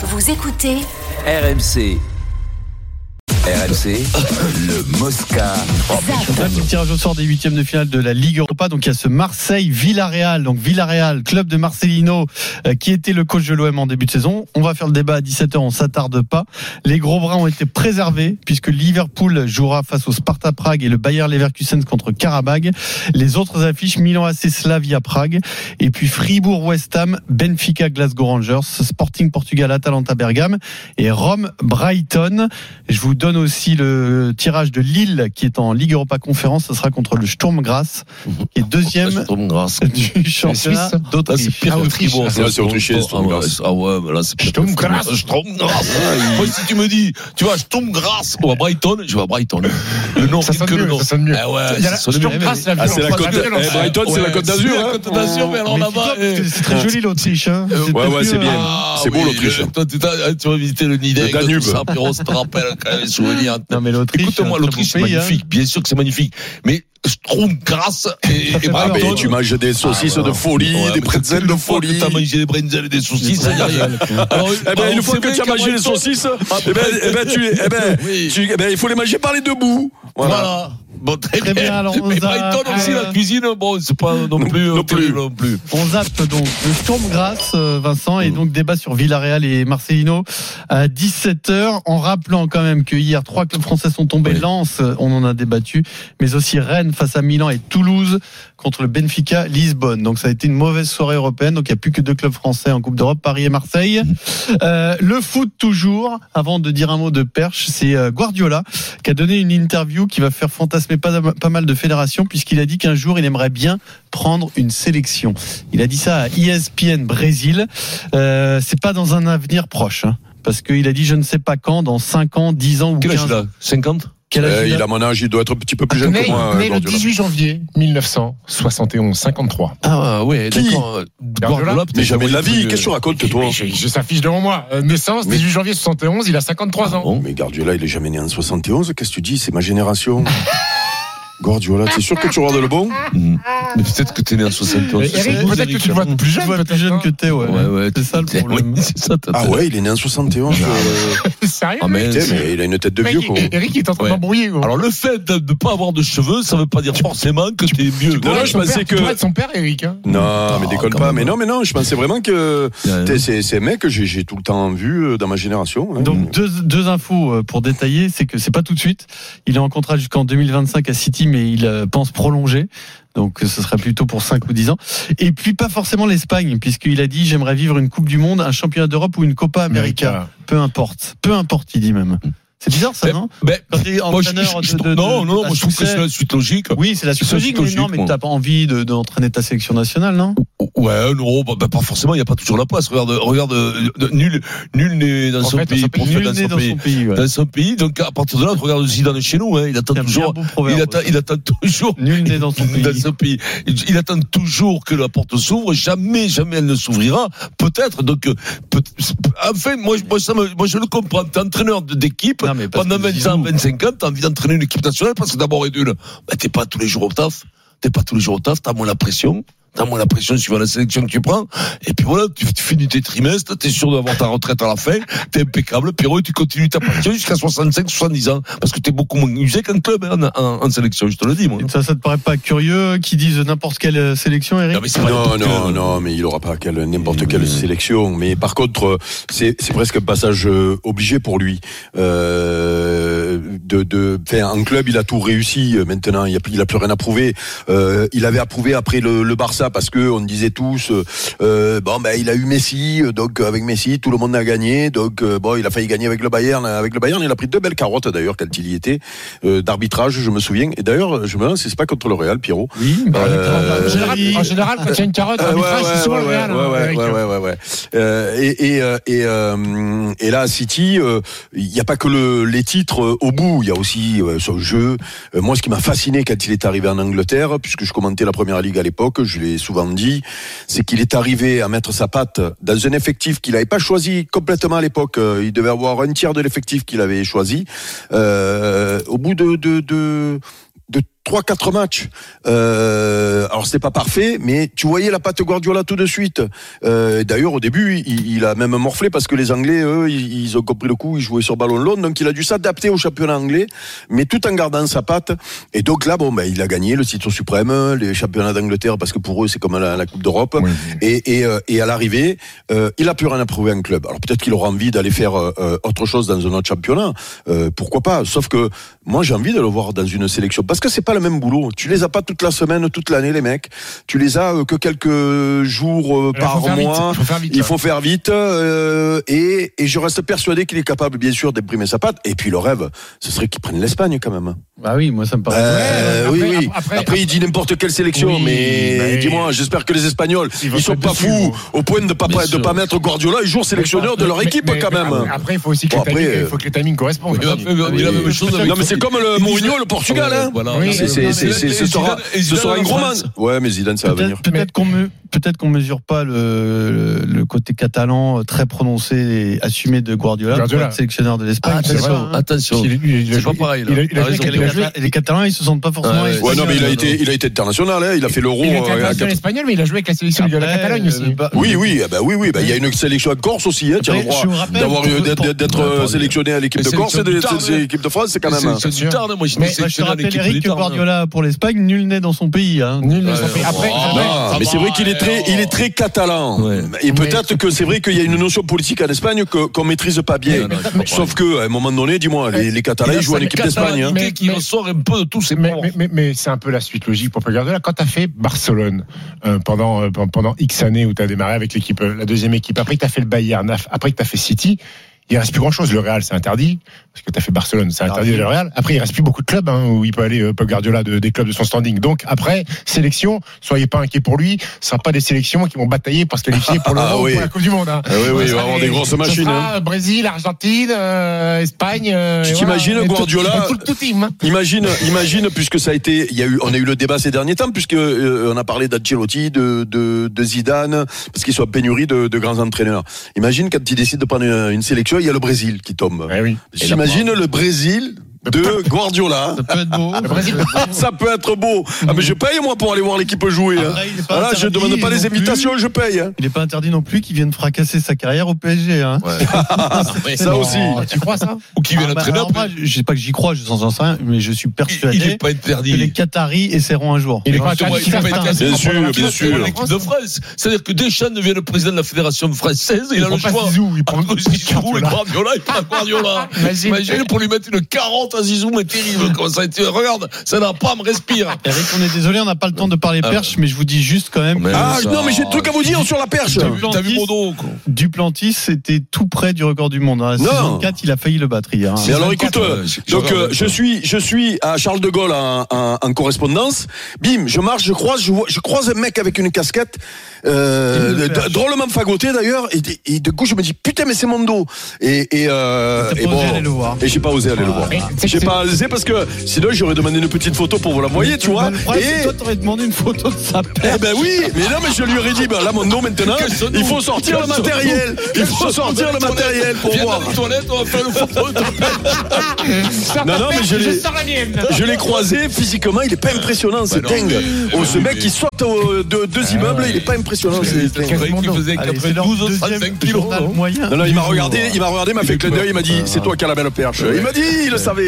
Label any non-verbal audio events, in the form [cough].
Vous écoutez RMC. RMC, le Mosca. Le tirage au sort des huitièmes de finale de la Ligue Donc il y a ce Marseille-Villarreal. Donc Villarreal, club de Marcelino, euh, qui était le coach de l'OM en début de saison. On va faire le débat à 17h, on s'attarde pas. Les gros bras ont été préservés puisque Liverpool jouera face au Sparta Prague et le Bayer Leverkusen contre Karabag. Les autres affiches Milan AC Slavia Prague et puis Fribourg West Ham, Benfica Glasgow Rangers, Sporting Portugal Atalanta Bergame et Rome Brighton. Je vous donne aussi le tirage de Lille qui est en Ligue Europa Conférence. Ce sera contre le Sturm Graz, qui est deuxième [laughs] du championnat Ah, d'Autriche. c'est pire que Fribourg. Ah, c'est autrichien, Sturmgrass. Ah ouais, mais là, c'est pire que Sturmgrass. Sturmgrass. Moi, si tu me dis, tu vois, Sturmgrass ou à Brighton, je vais à Brighton. Le nom, Ça que le nom. ça sonne mieux. Ah ouais. Sturmgrass, la Ah, c'est la violence. eh, Brighton, c'est la Ouais, Côte d'Azur, C'est hein. la Côte d'Azur, mais alors Mais là-bas. que C'est très joli l'Autriche. Hein. C'est ouais, pas ouais, c'est bien. Ah, C'est beau, l'Autriche. Toi, tu vas visiter le Nidec, Le Danube. ça, Pierrot, te rappelle quand même les souvenirs. Non mais l'Autriche. Écoute-moi, c'est l'Autriche, c'est hein. magnifique. Bien sûr que c'est magnifique. Mais Sturmgrass et, et fait Ah, mais tu manges des saucisses Ah, ouais. de folie, Ouais, des pretzels de folie. T'as mangé des bretzels et des saucisses. Alors, [laughs] Eh ben, une fois que tu as mangé les saucisses, eh ben, eh ben, tu, eh ben, Oui. tu- eh ben, il faut les manger par les deux bouts. Voilà. Voilà. Bon, très, Très bien, alors, on Mais aussi, Euh, la cuisine, bon, c'est pas non plus, non euh, plus. terrible non plus. On zappe donc le Sturm Graz, euh, Vincent, Mm. et donc débat sur Villarreal et Marcelino à 17h, en rappelant quand même que hier trois clubs français sont tombés, Oui. Lens, euh, on en a débattu, mais aussi Rennes face à Milan et Toulouse contre le Benfica Lisbonne. Donc ça a été une mauvaise soirée européenne, donc il n'y a plus que deux clubs français en Coupe d'Europe, Paris et Marseille. Euh, le foot toujours, avant de dire un mot de perche, c'est euh, Guardiola qui a donné une interview qui va faire fantasmer pas, pas mal de fédérations puisqu'il a dit qu'un jour il aimerait bien prendre une sélection. Il a dit ça à ESPN Brésil. Euh, c'est pas dans un avenir proche. hein, parce qu'il a dit je ne sais pas quand, dans 5 ans, 10 ans ou Quel âge 15 il ans. a 50 Quel âge Euh, il a il a mon âge, il doit être un petit peu plus jeune Né, que moi. né le Guardiola. 18 janvier 1971, 53. Ah ouais, Qui d'accord. Mais jamais de la vie, qu'est-ce que tu racontes, toi J'ai j'ai sa fiche devant moi. Euh, Naissance, Mais- 18 janvier 71, il a 53 ans. bon Mais Guardiola, il est jamais né en 71. Qu'est-ce que tu dis C'est ma génération. [laughs] Guardiola, t'es sûr que tu regardes le bon Mhm. Mais peut-être que t'es né en 71. Et Eric, peut-être que tu le vois plus Je jeune. vois plus jeune que t'es, ouais. Ouais, ouais. C'est ça le problème. oui, c'est ça, Ah ouais, il est né en 71. euh, [laughs] Sérieux Ah, mais mais il a une tête de vieux, quoi. Eric il est en train Ouais. d'embrouiller. Alors le fait de ne pas avoir de cheveux, ça veut pas dire forcément que t'es mieux. Non, non, je Son pensais que- Tu être son père, Eric. hein. Non, mais déconne quand pas. Mais non, mais non, je pensais vraiment que c'est c'est un mec que j'ai tout le temps vu euh, dans ma génération. hein. Donc deux, deux infos euh, pour détailler, c'est que c'est pas tout de suite. Il est en contrat jusqu'en 2025 à City, mais il euh, pense prolonger. Donc ce serait plutôt pour 5 ou 10 ans. Et puis pas forcément l'Espagne, puisqu'il a dit j'aimerais vivre une Coupe du Monde, un championnat d'Europe ou une Copa América. Peu importe. Peu importe, il dit même. C'est bizarre ça, Mais- non mais- Quand tu es moi, je- entraîneur je- je de, de- non, de- non, moi je trouve que c'est la suite logique. Oui, c'est la suite logique, mais non, logique, mais moi. t'as pas envie de- d'entraîner ta sélection nationale, non Ouais, non, bah, bah, pas forcément, il n'y a pas toujours la place. Regarde, regarde, euh, nul, nul n'est dans son fait, pays, ça peut- prophète Nul dans son dans pays. son pays. ouais. Dans son pays, donc à partir de là, regarde Zidane chez nous, hein, il attend toujours, il attend, il attend toujours Nul né dans son [laughs] pays. dans son pays. Il, il attend toujours que la porte s'ouvre. Jamais, jamais elle ne s'ouvrira. Peut-être. Donc, euh, peut, enfin, moi, moi, ça me, moi, je le comprends. T'es entraîneur de- d'équipe. Non, mais parce Pendant que 20 ans, Zizou- 25 ans, t'as envie d'entraîner une équipe nationale parce que d'abord et d'une, bah, t'es pas tous les jours au taf. T'es pas tous les jours au taf. T'as moins la pression. T'as moins la pression suivant la sélection que tu prends. Et puis voilà, tu, tu finis tes trimestres, t'es sûr d'avoir ta retraite à la fin, t'es impeccable, Pierrot, et tu continues ta passion jusqu'à 65, 70 ans. Parce que t'es beaucoup moins usé qu'un club, hein, en, en- en sélection, je te le dis, moi. Et Ça, ça te paraît pas curieux qu'ils disent n'importe quelle euh, sélection, Eric Non, mais c'est pas Non, non, quel- non, mais il aura pas quelle- n'importe quelle sélection. Mais par contre, euh, c'est c'est presque un passage euh, obligé pour lui. Euh, de, de, enfin, en club, il a tout réussi. Maintenant, il a, plus- il a plus rien à prouver. Euh, il avait approuvé après le, le Barça parce que on disait tous, euh, euh, bon, ben, il a eu Messi, euh, donc avec Messi, tout le monde a gagné. Donc, euh, bon, il a failli gagner avec le Bayern. Avec le Bayern, il a pris deux belles carottes d'ailleurs quand il y était euh, d'arbitrage, je me souviens. Et d'ailleurs, je me demande, si c'est pas contre le Real, Pierrot. Oui, bah, Euh, En général, en général, quand il y a une carotte, Euh, c'est souvent le Real. hein, ouais, Eric. ouais, ouais, ouais, ouais. Euh, et et et, et là, à City, euh, il n'y a pas que le, les titres euh, au bout. Il y a aussi euh, ce jeu. Euh, moi, ce qui m'a fasciné quand il est arrivé en Angleterre, puisque je commentais la première ligue à l'époque, je l'ai souvent dit, c'est qu'il est arrivé à mettre sa patte dans un effectif qu'il n'avait pas choisi complètement à l'époque. Euh, Il devait avoir un tiers de l'effectif qu'il avait choisi. Euh, au bout de, de, de de trois, quatre matchs. Euh, alors c'était pas parfait, mais tu voyais la patte Guardiola tout de suite. Euh, D'ailleurs, au début, il, il a même morflé parce que les Anglais, eux, ils, ils ont compris le coup, ils jouaient sur ballon long, donc il a dû s'adapter au championnat anglais, mais tout en gardant sa patte. Et donc là, bon, ben, il a gagné le titre suprême, les championnats d'Angleterre, parce que pour eux, c'est comme la, la Coupe d'Europe. Et, et, euh, et à l'arrivée, euh, il a plus rien à prouver en club. Alors peut-être qu'il aura envie d'aller faire euh, autre chose dans un autre championnat. Euh, pourquoi pas? Sauf que moi, j'ai envie de le voir dans une sélection parce que c'est pas le même boulot. Tu les as pas toute la semaine, toute l'année, les mecs. Tu les as euh, que quelques jours euh, Il par vite, mois. il faut faire vite, Il faut faire vite. euh, et, et je reste persuadé qu'il est capable, bien sûr, d'imprimer sa patte. Et puis le rêve, ce serait qu'il prenne l'Espagne quand même. Bah oui, moi ça me paraît. Euh, après- oui, oui. après- Après, il dit n'importe quelle sélection, Oui, mais mais- dis-moi, j'espère que les Espagnols, Ils ils sont pas dessus, fous ils au point de pas de pas mettre Guardiola et jour sélectionneur de leur équipe mais- quand mais même. Après, il faut aussi que, Bon, le, timing, après, il faut que le timing corresponde. Il a il a la même chose avec- Non mais c'est comme le Il Mourinho, le Portugal. Hein. voilà. Oui, Ce sera, ce sera un Zidane gros en man. France. Ouais, mais Zidane, ça va venir. Peut-être qu'on me, peut-être qu'on mesure pas le, le, le côté catalan euh, très prononcé et assumé de Guardiola, Guardiola. pour être sélectionneur de l'Espagne. Ah, Attention, hein. attention. A C'est pas pareil, là. Il a, il a les, il a Catalans, ils se sentent pas forcément. Ouais, Ouais, non, mais il a été, il a été international. Hein. Il a fait l'Euro. Il a été euh, international quatre- espagnol, mais il a joué avec la sélection de la Catalogne euh, aussi. bah, Oui, oui, eh ben oui, oui. Il y a une sélection à Corse aussi. Hein. Le rappelle, d'avoir d'être sélectionné à l'équipe de Corse et de l'équipe de France, c'est quand même. hein. C'est du tard, moi, je te à rappelle, Eric, que. Guardiola pour l'Espagne, nul n'est dans son pays. Hein. Nul. Après, Oh, après- Non, mais c'est vrai qu'il est très, il est très catalan. Ouais. Et peut-être que c'est vrai qu'il y a une notion politique en Espagne que- qu'on maîtrise pas bien. Non, non. Sauf que, à un moment donné, dis-moi, les, les Catalans, ils jouent en équipe d'Espagne. Hein. Mais- qui ressort un peu de tous ces Mais, mais, mais, mais c'est un peu la suite logique pour Pep Guardiola. Quand tu as fait Barcelone euh, pendant, euh, pendant X années où tu as démarré avec l'équipe, euh, la deuxième équipe, après que tu as fait le Bayern, après que tu as fait City, il reste plus grand chose. Le Real, c'est interdit, parce que tu as fait Barcelone, c'est interdit le Real. Après, il reste plus beaucoup de clubs hein, où il peut aller, euh, Pep Guardiola, de- des clubs de son standing. Donc, après, sélection, soyez pas inquiets pour lui, ce sera pas des sélections qui vont batailler pour se qualifier pour [laughs] Ah oui. pour la Coupe du Monde. Hein. Ah oui, oui, il va avoir des grosses machines, sera, euh, Brésil, Argentine, euh, Espagne. euh, Tu t'imagines, voilà. Et tout- Guardiola- Tout, tout team. hein. Imagine, [laughs] imagine, puisque ça a été, il y a eu, on a eu le débat ces derniers temps, puisque euh, on a parlé d'Ancelotti, de, de, de Zidane, parce qu'ils sont pénurie de, de grands entraîneurs. Imagine quand ils décident de prendre une, une sélection, il y a le Brésil qui tombe. Oui. J'imagine le Brésil de Guardiola. Ça peut être [laughs] beau. Ça peut être beau. Ah, mais je paye, moi, pour aller voir l'équipe jouer. hein. Après, il Voilà, je interdit demande pas les plus. invitations, je paye. hein. Il n'est pas interdit non plus qu'il vienne fracasser sa carrière au PSG. Hein. [laughs] [laughs] Ça aussi. Oh, tu crois ça? Ou qui vient Ah, bah, alors moi, je sais pas que j'y crois, je sens rien, mais je suis Il persuadé n'est pas que les interdit. Qataris essaieront un jour. Il est pas interdit Bien en sûr, bien sûr. L'équipe de France. C'est-à-dire que Deschamps devient le président de la fédération française. Il, Il a le prend choix. Zizou, il prend Zizou et Guardiola, il prend Guardiola. Imagine. Imagine pour lui mettre une 40 à Zizou, mais terrible. [laughs] Ça. Regarde, ça n'a pas à me respire. Eric, on est désolé, on n'a pas le temps de parler Ah, perche, mais je vous dis juste quand même Ah, ça- non, mais j'ai un truc à vous dire sur la perche. T'as vu Modo, quoi. Duplantis était tout près du record du monde. Dans la Non. saison 4, il a failli le battre hier. hein. Mais alors écoute, 24, euh, donc euh, je suis je suis à Charles de Gaulle en, en- en correspondance. Bim, je marche, je croise, je, vois, je croise un mec avec une casquette euh, Il drôlement fagoté d'ailleurs. Et, et de coup je me dis putain mais c'est mon dos. Et, et, euh, et osé aller le voir. Et j'ai pas osé aller le voir. C'est- J'ai pas osé parce que sinon j'aurais demandé une petite photo pour vous l'envoyer, tu vois. Bah, Et toi, t'aurais demandé une photo de sa paire. eh ben oui, mais non, mais je lui aurais dit, ben là, mon nom maintenant, il faut sortir le matériel. Il faut sortir le matériel pour voir. Non, non, mais je l'ai-. Je l'ai croisé physiquement, il est pas impressionnant, c'est Bah dingue. Oh, ce mec qui saute aux deux, deux immeubles, il est pas impressionnant. C'est C'est vrai qu'il faisait Allez, c'est leur 92 deuxième 35 kilos. non. Non, il m'a regardé, il m'a regardé, m'a fait clin d'œil, il m'a dit, c'est toi qui as la belle perche. Il m'a dit, il le savait.